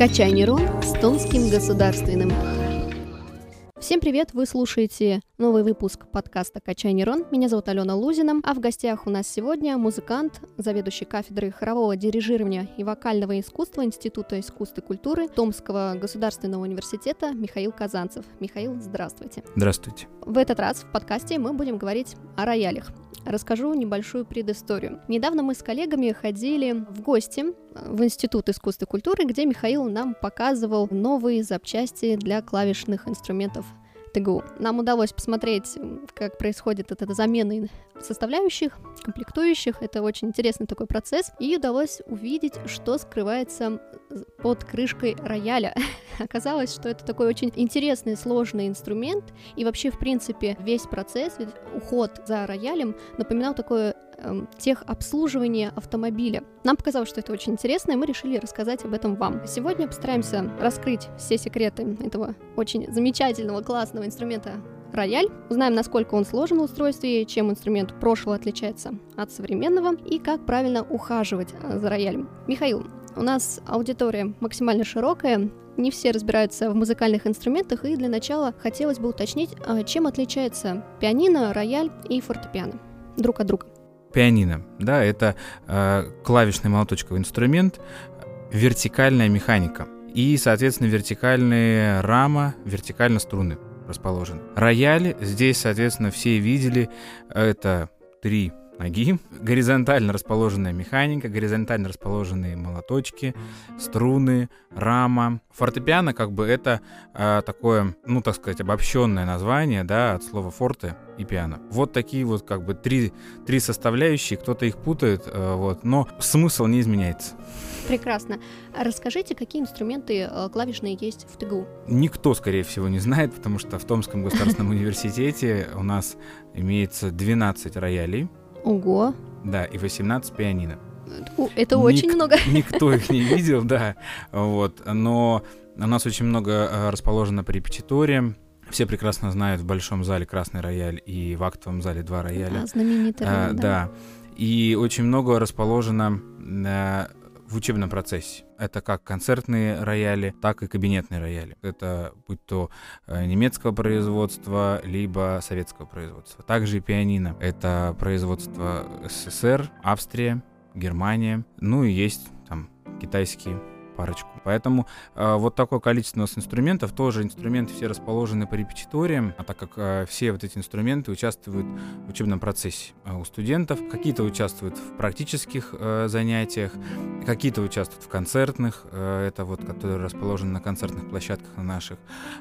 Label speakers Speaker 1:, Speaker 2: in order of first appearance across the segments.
Speaker 1: «Качай нейрон» с Томским государственным. Всем привет! Вы слушаете новый выпуск подкаста «Качай нейрон». Меня зовут Алена Лузина, а в гостях у нас сегодня музыкант, заведующий кафедрой хорового дирижирования и вокального искусства Института искусств и культуры Томского государственного университета Михаил Казанцев. Михаил, здравствуйте.
Speaker 2: Здравствуйте.
Speaker 1: В этот раз в подкасте мы будем говорить о роялях. Расскажу небольшую предысторию. Недавно мы с коллегами ходили в гости в Институт искусств и культуры, где Михаил нам показывал новые запчасти для клавишных инструментов ТГУ. Нам удалось посмотреть, как происходит эта замена составляющих, комплектующих. Это очень интересный такой процесс. И удалось увидеть, что скрывается под крышкой рояля. Оказалось, что это такой очень интересный, сложный инструмент. И вообще, в принципе, весь процесс, уход за роялем напоминал такое э, техобслуживание автомобиля. Нам показалось, что это очень интересно, и мы решили рассказать об этом вам. Сегодня постараемся раскрыть все секреты этого очень замечательного, классного инструмента рояль. Узнаем, насколько он сложен в устройстве, чем инструмент прошлого отличается от современного и как правильно ухаживать э, за роялем. Михаил, у нас аудитория максимально широкая, не все разбираются в музыкальных инструментах, и для начала хотелось бы уточнить, а чем отличается пианино, рояль и фортепиано друг от друга.
Speaker 2: Пианино, да, это э, клавишный молоточковый инструмент, вертикальная механика и, соответственно, вертикальная рама, вертикально струны расположены. Рояль, здесь, соответственно, все видели, это три ноги, горизонтально расположенная механика, горизонтально расположенные молоточки, струны, рама. Фортепиано как бы это э, такое, ну так сказать, обобщенное название, да, от слова форте и пиано. Вот такие вот как бы три, три составляющие, кто-то их путает, э, вот, но смысл не изменяется.
Speaker 1: Прекрасно. Расскажите, какие инструменты э, клавишные есть в ТГУ?
Speaker 2: Никто, скорее всего, не знает, потому что в Томском государственном университете у нас имеется 12 роялей,
Speaker 1: Ого.
Speaker 2: Да, и 18 пианино.
Speaker 1: Это Ник- очень много.
Speaker 2: Никто их не видел, да. Вот. Но у нас очень много э, расположено по репетиториям. Все прекрасно знают в большом зале красный рояль и в актовом зале два рояля.
Speaker 1: А, знаменитый
Speaker 2: а, да. да. И очень много расположено э, в учебном процессе. Это как концертные рояли, так и кабинетные рояли. Это будь то э, немецкого производства, либо советского производства. Также и пианино. Это производство СССР, Австрия, Германия. Ну и есть там китайские парочку. Поэтому э, вот такое количество у нас инструментов, тоже инструменты все расположены по репетиториям, а так как э, все вот эти инструменты участвуют в учебном процессе э, у студентов, какие-то участвуют в практических э, занятиях, какие-то участвуют в концертных, э, это вот которые расположены на концертных площадках на наших,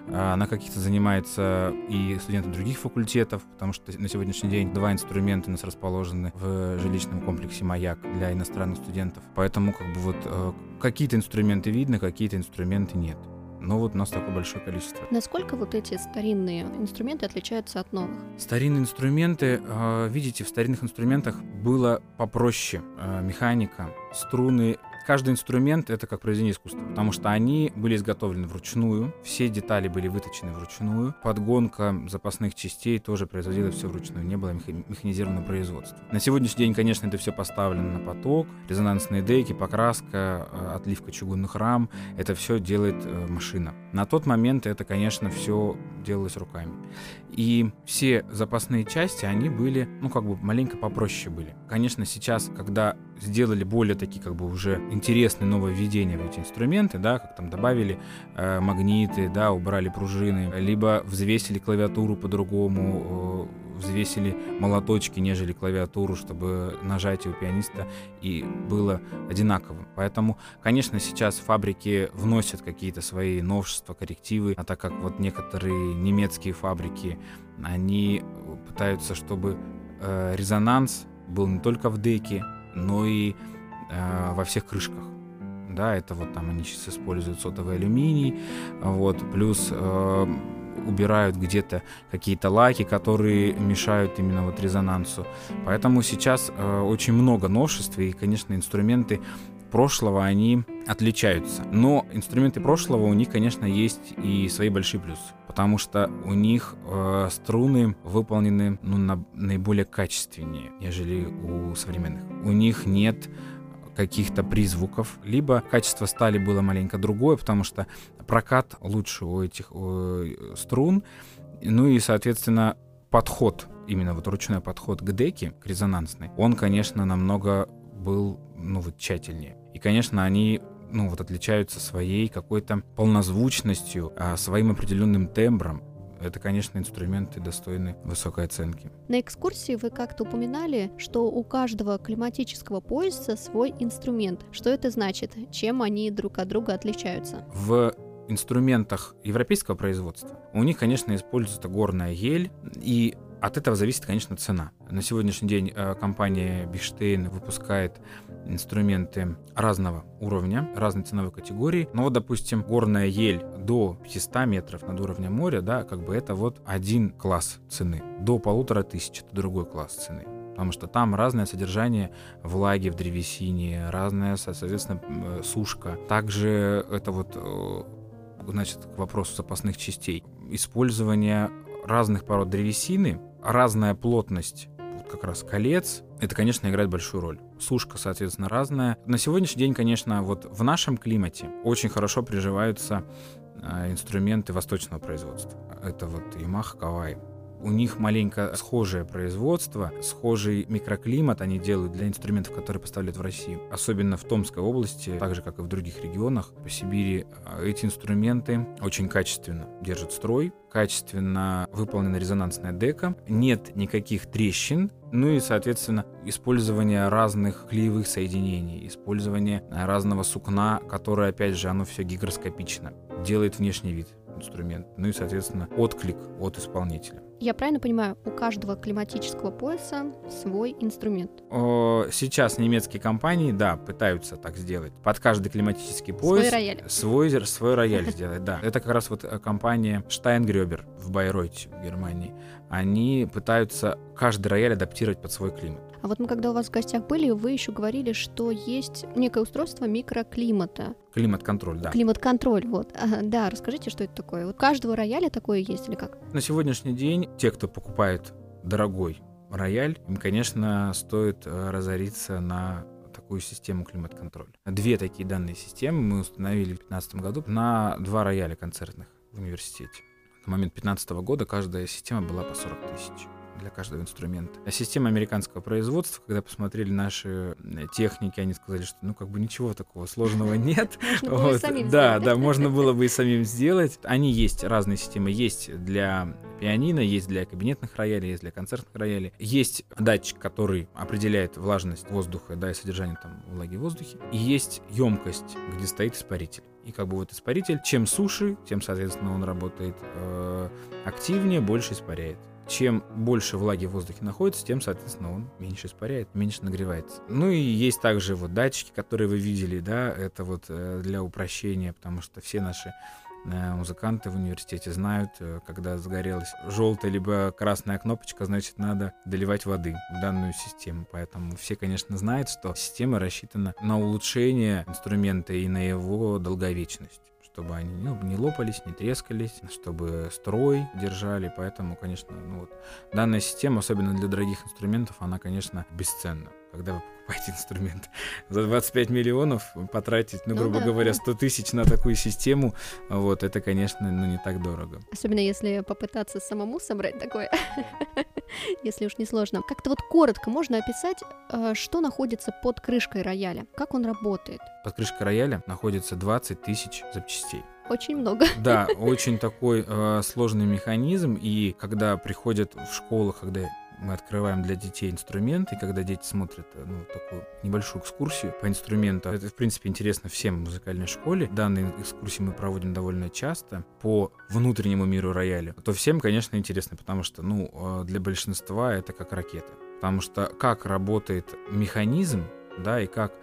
Speaker 2: э, на каких-то занимаются и студенты других факультетов, потому что на сегодняшний день два инструмента у нас расположены в жилищном комплексе «Маяк» для иностранных студентов, поэтому как бы вот э, какие-то инструменты видно, какие-то инструменты нет. Но вот у нас такое большое количество.
Speaker 1: Насколько вот эти старинные инструменты отличаются от новых?
Speaker 2: Старинные инструменты, а, видите, в старинных инструментах было попроще. А, механика, струны каждый инструмент — это как произведение искусства, потому что они были изготовлены вручную, все детали были выточены вручную, подгонка запасных частей тоже производилась все вручную, не было механизированного производства. На сегодняшний день, конечно, это все поставлено на поток, резонансные деки, покраска, э, отливка чугунных рам — это все делает э, машина. На тот момент это, конечно, все делалось руками. И все запасные части, они были, ну, как бы маленько попроще были. Конечно, сейчас, когда сделали более такие, как бы уже интересные нововведения в эти инструменты, да, как там добавили э, магниты, да, убрали пружины, либо взвесили клавиатуру по-другому, э, взвесили молоточки, нежели клавиатуру, чтобы нажатие у пианиста и было одинаковым. Поэтому, конечно, сейчас фабрики вносят какие-то свои новшества, коррективы, а так как вот некоторые немецкие фабрики, они пытаются, чтобы э, резонанс был не только в деке, но и э, во всех крышках. Да, это вот там они сейчас используют сотовый алюминий, вот, плюс э, убирают где-то какие-то лаки, которые мешают именно вот резонансу. Поэтому сейчас э, очень много новшеств, и, конечно, инструменты прошлого, они отличаются. Но инструменты прошлого, у них, конечно, есть и свои большие плюсы. Потому что у них э, струны выполнены ну, на, наиболее качественнее, нежели у современных. У них нет каких-то призвуков, либо качество стали было маленько другое, потому что прокат лучше у этих у струн, ну и, соответственно, подход, именно вот ручной подход к деке, к резонансной, он, конечно, намного был, ну вот, тщательнее. И, конечно, они ну, вот отличаются своей какой-то полнозвучностью, а, своим определенным тембром. Это, конечно, инструменты достойны высокой оценки.
Speaker 1: На экскурсии вы как-то упоминали, что у каждого климатического пояса свой инструмент. Что это значит? Чем они друг от друга отличаются?
Speaker 2: В инструментах европейского производства у них, конечно, используется горная ель, и от этого зависит, конечно, цена. На сегодняшний день э, компания Биштейн выпускает инструменты разного уровня, разной ценовой категории. Но вот, допустим, горная ель до 500 метров над уровнем моря, да, как бы это вот один класс цены. До полутора тысяч это другой класс цены потому что там разное содержание влаги в древесине, разная, соответственно, э, сушка. Также это вот, э, значит, к вопросу запасных частей. Использование разных пород древесины, разная плотность как раз колец, это, конечно, играет большую роль. Сушка, соответственно, разная. На сегодняшний день, конечно, вот в нашем климате очень хорошо приживаются э, инструменты восточного производства. Это вот Yamaha Kawai у них маленько схожее производство, схожий микроклимат они делают для инструментов, которые поставляют в Россию. Особенно в Томской области, так же, как и в других регионах по Сибири, а, эти инструменты очень качественно держат строй, качественно выполнена резонансная дека, нет никаких трещин, ну и, соответственно, использование разных клеевых соединений, использование разного сукна, которое, опять же, оно все гигроскопично, делает внешний вид инструмент, ну и, соответственно, отклик от исполнителя.
Speaker 1: Я правильно понимаю, у каждого климатического пояса свой инструмент?
Speaker 2: Сейчас немецкие компании, да, пытаются так сделать. Под каждый климатический пояс
Speaker 1: свой рояль,
Speaker 2: свой, свой рояль сделать, да. Это как раз вот э, компания Steingröber в Байройте, в Германии. Они пытаются каждый рояль адаптировать под свой климат.
Speaker 1: А вот мы когда у вас в гостях были, вы еще говорили, что есть некое устройство микроклимата.
Speaker 2: Климат-контроль, да.
Speaker 1: Климат-контроль, вот. Ага, да, расскажите, что это такое. Вот у каждого рояля такое есть или как?
Speaker 2: На сегодняшний день те, кто покупает дорогой рояль, им, конечно, стоит э, разориться на такую систему климат-контроль. Две такие данные системы мы установили в 2015 году на два рояля концертных в университете. На момент 2015 года каждая система была по 40 тысяч для каждого инструмента. А система американского производства, когда посмотрели наши э, техники, они сказали, что ну как бы ничего такого сложного нет. Да, да, можно было бы и самим сделать. Они есть, разные системы есть для пианино, есть для кабинетных роялей, есть для концертных роялей. Есть датчик, который определяет влажность воздуха, да, и содержание там влаги в воздухе. И есть емкость, где стоит испаритель. И как бы вот испаритель, чем суше, тем, соответственно, он работает э, активнее, больше испаряет чем больше влаги в воздухе находится, тем, соответственно, он меньше испаряет, меньше нагревается. Ну и есть также вот датчики, которые вы видели, да, это вот э, для упрощения, потому что все наши э, музыканты в университете знают, э, когда загорелась желтая либо красная кнопочка, значит, надо доливать воды в данную систему. Поэтому все, конечно, знают, что система рассчитана на улучшение инструмента и на его долговечность чтобы они ну, не лопались, не трескались, чтобы строй держали. Поэтому, конечно, ну вот, данная система, особенно для дорогих инструментов, она, конечно, бесценна. Когда вы покупаете инструмент за 25 миллионов, потратить, ну, ну грубо ну, да, говоря, 100 тысяч на такую систему, вот, это, конечно, ну, не так дорого.
Speaker 1: Особенно если попытаться самому собрать такое, если уж не сложно. Как-то вот коротко можно описать, э, что находится под крышкой рояля, как он работает?
Speaker 2: Под крышкой рояля находится 20 тысяч запчастей
Speaker 1: очень много.
Speaker 2: Да, очень такой э, сложный механизм, и когда приходят в школу, когда мы открываем для детей инструменты, и когда дети смотрят э, ну, такую небольшую экскурсию по инструменту, это, в принципе, интересно всем в музыкальной школе. Данные экскурсии мы проводим довольно часто по внутреннему миру рояля. То всем, конечно, интересно, потому что, ну, э, для большинства это как ракета. Потому что как работает механизм, да, и как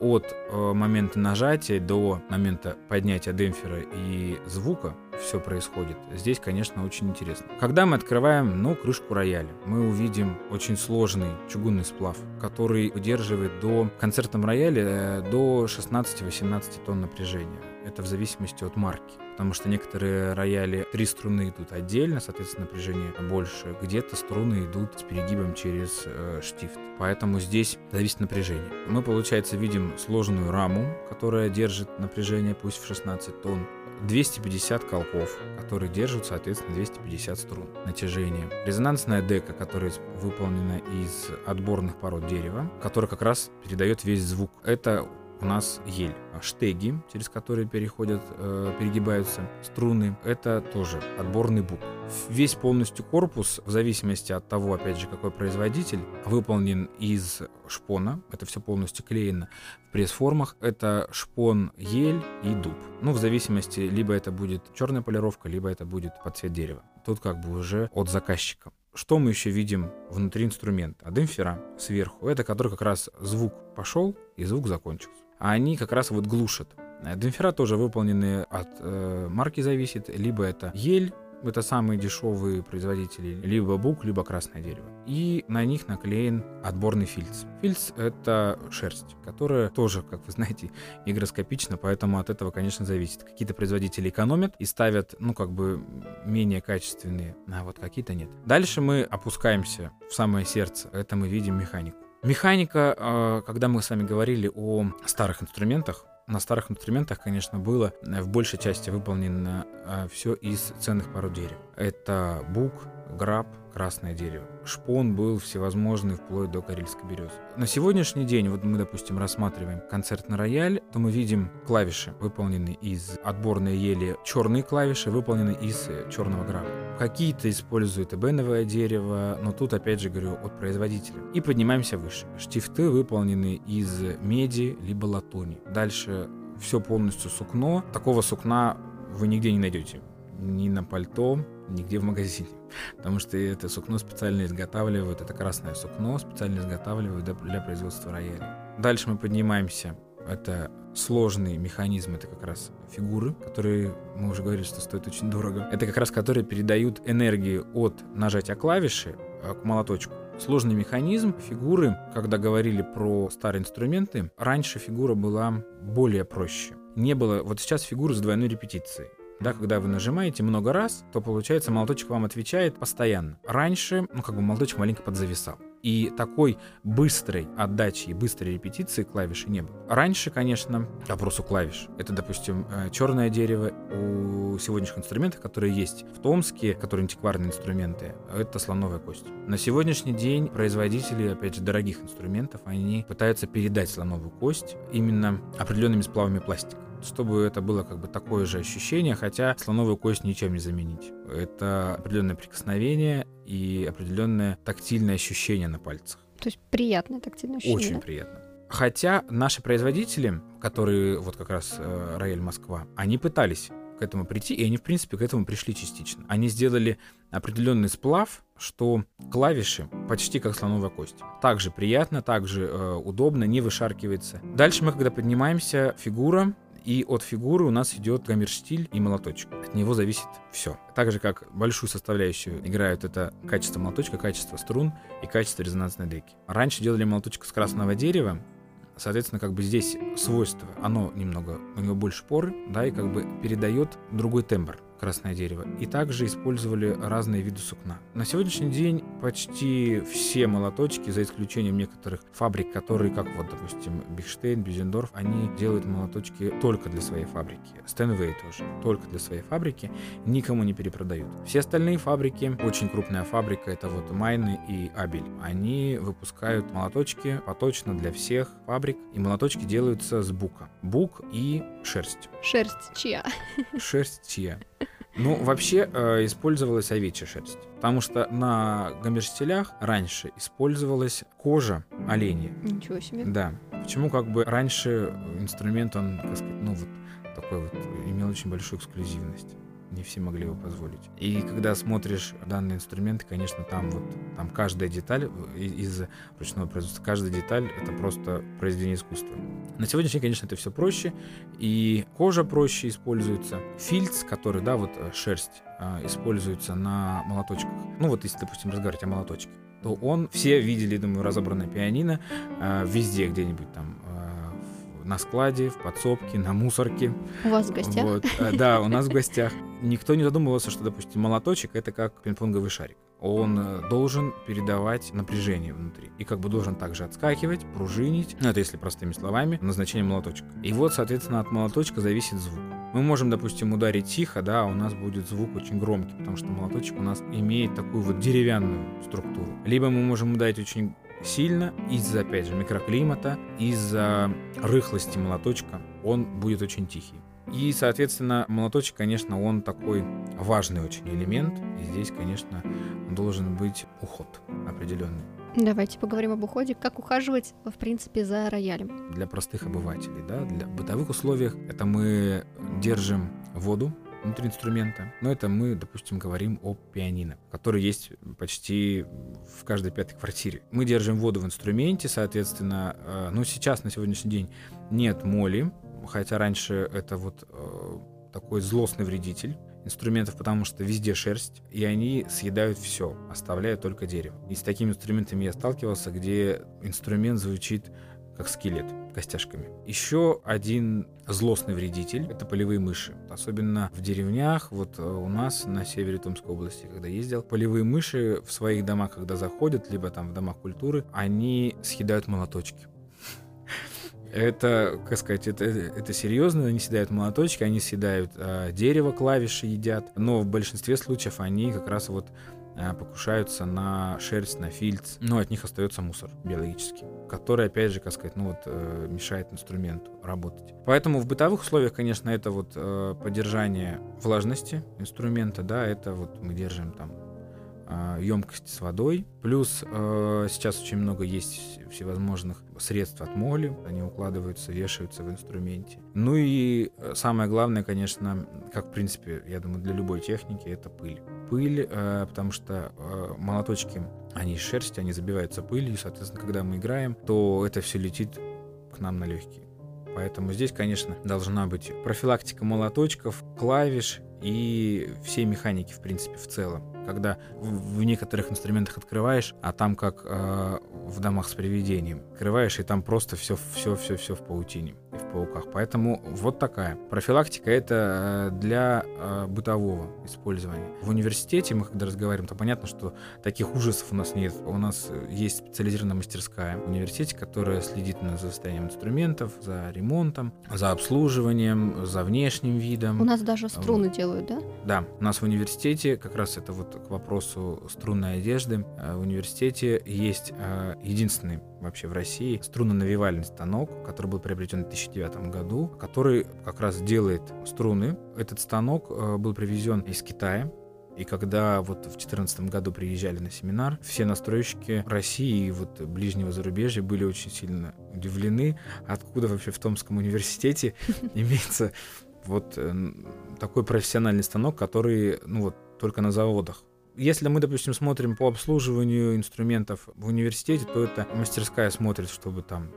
Speaker 2: от э, момента нажатия до момента поднятия демпфера и звука все происходит. Здесь, конечно, очень интересно. Когда мы открываем, ну, крышку рояля, мы увидим очень сложный чугунный сплав, который удерживает до концертном рояле э, до 16-18 тонн напряжения. Это в зависимости от марки. потому что некоторые рояли три струны идут отдельно, соответственно, напряжение больше. Где-то струны идут с перегибом через э, штифт. Поэтому здесь зависит напряжение. Мы, получается, видим сложную раму, которая держит напряжение пусть в 16 тонн. 250 колков, которые держат, соответственно, 250 струн натяжения. Резонансная дека, которая выполнена из отборных пород дерева, которая как раз передает весь звук. Это у нас ель. А штеги, через которые переходят, э, перегибаются струны, это тоже отборный бук. Весь полностью корпус, в зависимости от того, опять же, какой производитель, выполнен из шпона. Это все полностью клеено в пресс-формах. Это шпон ель и дуб. Ну, в зависимости, либо это будет черная полировка, либо это будет под цвет дерева. Тут как бы уже от заказчика. Что мы еще видим внутри инструмента? Демпфера сверху, это который как раз звук пошел и звук закончился они как раз вот глушат. Демпфера тоже выполнены от э, марки зависит, либо это ель, это самые дешевые производители, либо бук, либо красное дерево. И на них наклеен отборный фильц. Фильц — это шерсть, которая тоже, как вы знаете, гигроскопична, поэтому от этого, конечно, зависит. Какие-то производители экономят и ставят, ну, как бы менее качественные, а вот какие-то нет. Дальше мы опускаемся в самое сердце. Это мы видим механику. Механика, а, когда мы с вами говорили о старых инструментах, на старых инструментах, конечно, было э, в большей части выполнено а, все из ценных пород дерева. Это бук, граб, красное дерево. Шпон был всевозможный, вплоть до карельской березы. На сегодняшний день, вот мы, допустим, рассматриваем концертный рояль, то мы видим клавиши, выполненные из отборной ели, черные клавиши, выполненные из э, черного граба. Какие-то используют эбеновое дерево, но тут, опять же, говорю, от производителя. И поднимаемся выше. Штифты выполнены из меди либо латуни. Дальше все полностью сукно. Такого сукна вы нигде не найдете. Ни на пальто, нигде в магазине. Потому что это сукно специально изготавливают, это красное сукно специально изготавливают для, производства рояля. Дальше мы поднимаемся. Это сложный механизм, это как раз фигуры, которые, мы уже говорили, что стоят очень дорого. Это как раз которые передают энергию от нажатия клавиши э, к молоточку. Сложный механизм фигуры, когда говорили про старые инструменты, раньше фигура была более проще. Не было, вот сейчас фигура с двойной репетицией. Да, когда вы нажимаете много раз, то получается молоточек вам отвечает постоянно. Раньше, ну как бы молоточек маленько подзависал. И такой быстрой отдачи и быстрой репетиции клавиши не было. Раньше, конечно, к вопросу клавиш. Это, допустим, э, черное дерево у сегодняшних инструментов, которые есть в Томске, которые антикварные инструменты, это слоновая кость. На сегодняшний день производители, опять же, дорогих инструментов, они пытаются передать слоновую кость именно определенными сплавами пластика чтобы это было как бы такое же ощущение, хотя слоновую кость ничем не заменить. Это определенное прикосновение и определенное тактильное ощущение на пальцах.
Speaker 1: То есть приятное тактильное ощущение.
Speaker 2: Очень
Speaker 1: да?
Speaker 2: приятно. Хотя наши производители, которые вот как раз э, Рояль Москва, они пытались к этому прийти, и они, в принципе, к этому пришли частично. Они сделали определенный сплав, что клавиши почти как слоновая кость. Также приятно, также э, удобно, не вышаркивается. Дальше мы, когда поднимаемся, фигура и от фигуры у нас идет гаммерштиль и молоточек. От него зависит все. Так же, как большую составляющую играют это качество молоточка, качество струн и качество резонансной деки. Раньше делали молоточек с красного дерева, соответственно, как бы здесь свойство, оно немного, у него больше поры, да, и как бы передает другой тембр красное дерево. И также использовали разные виды сукна. На сегодняшний день почти все молоточки, за исключением некоторых фабрик, которые, как вот, допустим, Бихштейн, Бюзендорф, они делают молоточки только для своей фабрики. Стэнвей тоже, только для своей фабрики, никому не перепродают. Все остальные фабрики, очень крупная фабрика, это вот Майны и Абель, они выпускают молоточки поточно для всех фабрик, и молоточки делаются с бука. Бук и шерсть.
Speaker 1: Шерсть чья?
Speaker 2: Шерсть чья. Ну, вообще э, использовалась овечья шерсть. Потому что на гаммерштилях раньше использовалась кожа оленя.
Speaker 1: Ничего себе.
Speaker 2: Да. Почему как бы раньше инструмент, он, как сказать, ну вот такой вот, имел очень большую эксклюзивность не все могли его позволить. И когда смотришь данные инструменты, конечно, там вот там каждая деталь из ручного производства, каждая деталь это просто произведение искусства. На сегодняшний день, конечно, это все проще, и кожа проще используется. Фильц, который, да, вот э, шерсть, а, используется на молоточках. Ну вот если, допустим, разговаривать о молоточке, то он, все видели, думаю, разобранное пианино везде где-нибудь там на складе, в подсобке, на мусорке.
Speaker 1: У вас в гостях?
Speaker 2: Вот, э, да, у нас в гостях. Никто не задумывался, что, допустим, молоточек это как пинг-понговый шарик. Он э, должен передавать напряжение внутри. И как бы должен также отскакивать, пружинить. Ну, это если простыми словами, назначение молоточка. И вот, соответственно, от молоточка зависит звук. Мы можем, допустим, ударить тихо, да, а у нас будет звук очень громкий, потому что молоточек у нас имеет такую вот деревянную структуру. Либо мы можем ударить очень сильно из-за, опять же, микроклимата, из-за рыхлости молоточка, он будет очень тихий. И, соответственно, молоточек, конечно, он такой важный очень элемент. И здесь, конечно, должен быть уход определенный.
Speaker 1: Давайте поговорим об уходе. Как ухаживать, в принципе, за роялем?
Speaker 2: Для простых обывателей, да, для бытовых условиях это мы держим воду внутри инструмента. Но это мы, допустим, говорим о пианино, который есть почти в каждой пятой квартире. Мы держим воду в инструменте, соответственно, ну сейчас, на сегодняшний день, нет моли, хотя раньше это вот э, такой злостный вредитель инструментов, потому что везде шерсть, и они съедают все, оставляя только дерево. И с такими инструментами я сталкивался, где инструмент звучит как скелет костяшками. Еще один злостный вредитель — это полевые мыши. Особенно в деревнях, вот э, у нас на севере Томской области, когда ездил, полевые мыши в своих домах, когда заходят, либо там в домах культуры, они съедают молоточки. Это, как сказать, это, это серьезно, они съедают молоточки, они съедают э, дерево, клавиши едят, но в большинстве случаев они как раз вот покушаются на шерсть, на фильц, но от них остается мусор биологический, который, опять же, как сказать, ну вот э, мешает инструменту работать. Поэтому в бытовых условиях, конечно, это вот э, поддержание влажности инструмента, да, это вот мы держим там емкости с водой. Плюс э, сейчас очень много есть всевозможных средств от моли. Они укладываются, вешаются в инструменте. Ну и э, самое главное, конечно, как в принципе, я думаю, для любой техники, это пыль. Пыль, э, потому что э, молоточки, они из шерсти, они забиваются пылью. И, соответственно, когда мы играем, то это все летит к нам на легкие. Поэтому здесь, конечно, должна быть профилактика молоточков, клавиш и всей механики, в принципе, в целом. Когда в, некоторых инструментах открываешь, а там как э, в домах с привидением. Открываешь, и там просто все, все, все, все в паутине и в пауках. Поэтому вот такая. Профилактика это э, для э, бытового использования. В университете мы когда разговариваем, то понятно, что таких ужасов у нас нет. У нас есть специализированная мастерская в университете, которая следит за состоянием инструментов, за ремонтом, за обслуживанием, за внешним видом.
Speaker 1: У нас даже струны вот. делают, да?
Speaker 2: Да, у нас в университете, как раз это вот к вопросу струнной одежды, э, в университете есть единственный вообще в России струнно-навивальный станок, который был приобретен в 2009 году, который как раз делает струны. Этот станок э, был привезен из Китая, и когда вот в 2014 году приезжали на семинар, все настройщики России и вот ближнего зарубежья были очень сильно удивлены, откуда вообще в Томском университете имеется вот э, такой профессиональный станок, который, ну вот, только на заводах если мы, допустим, смотрим по обслуживанию инструментов в университете, то это мастерская смотрит, чтобы там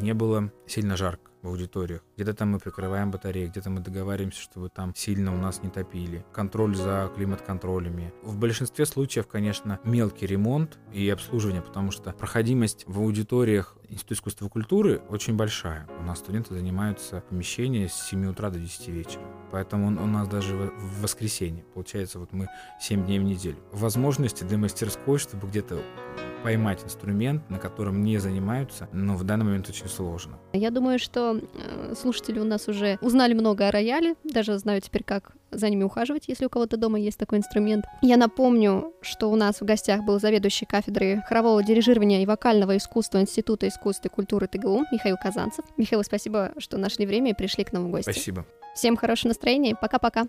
Speaker 2: не было сильно жарко в аудиториях. Где-то там мы прикрываем батареи, где-то мы договариваемся, чтобы там сильно у нас не топили. Контроль за климат-контролями. В большинстве случаев, конечно, мелкий ремонт и обслуживание, потому что проходимость в аудиториях Института искусства и культуры очень большая. У нас студенты занимаются в помещении с 7 утра до 10 вечера. Поэтому у нас даже в воскресенье. Получается, вот мы 7 дней в неделю. Возможности для мастерской, чтобы где-то поймать инструмент, на котором не занимаются, но в данный момент очень сложно.
Speaker 1: Я думаю, что э, слушатели у нас уже узнали много о рояле, даже знают теперь, как за ними ухаживать, если у кого-то дома есть такой инструмент. Я напомню, что у нас в гостях был заведующий кафедрой хорового дирижирования и вокального искусства Института искусства и культуры ТГУ Михаил Казанцев. Михаил, спасибо, что нашли время и пришли к нам в гости.
Speaker 2: Спасибо.
Speaker 1: Всем хорошего настроения. Пока-пока.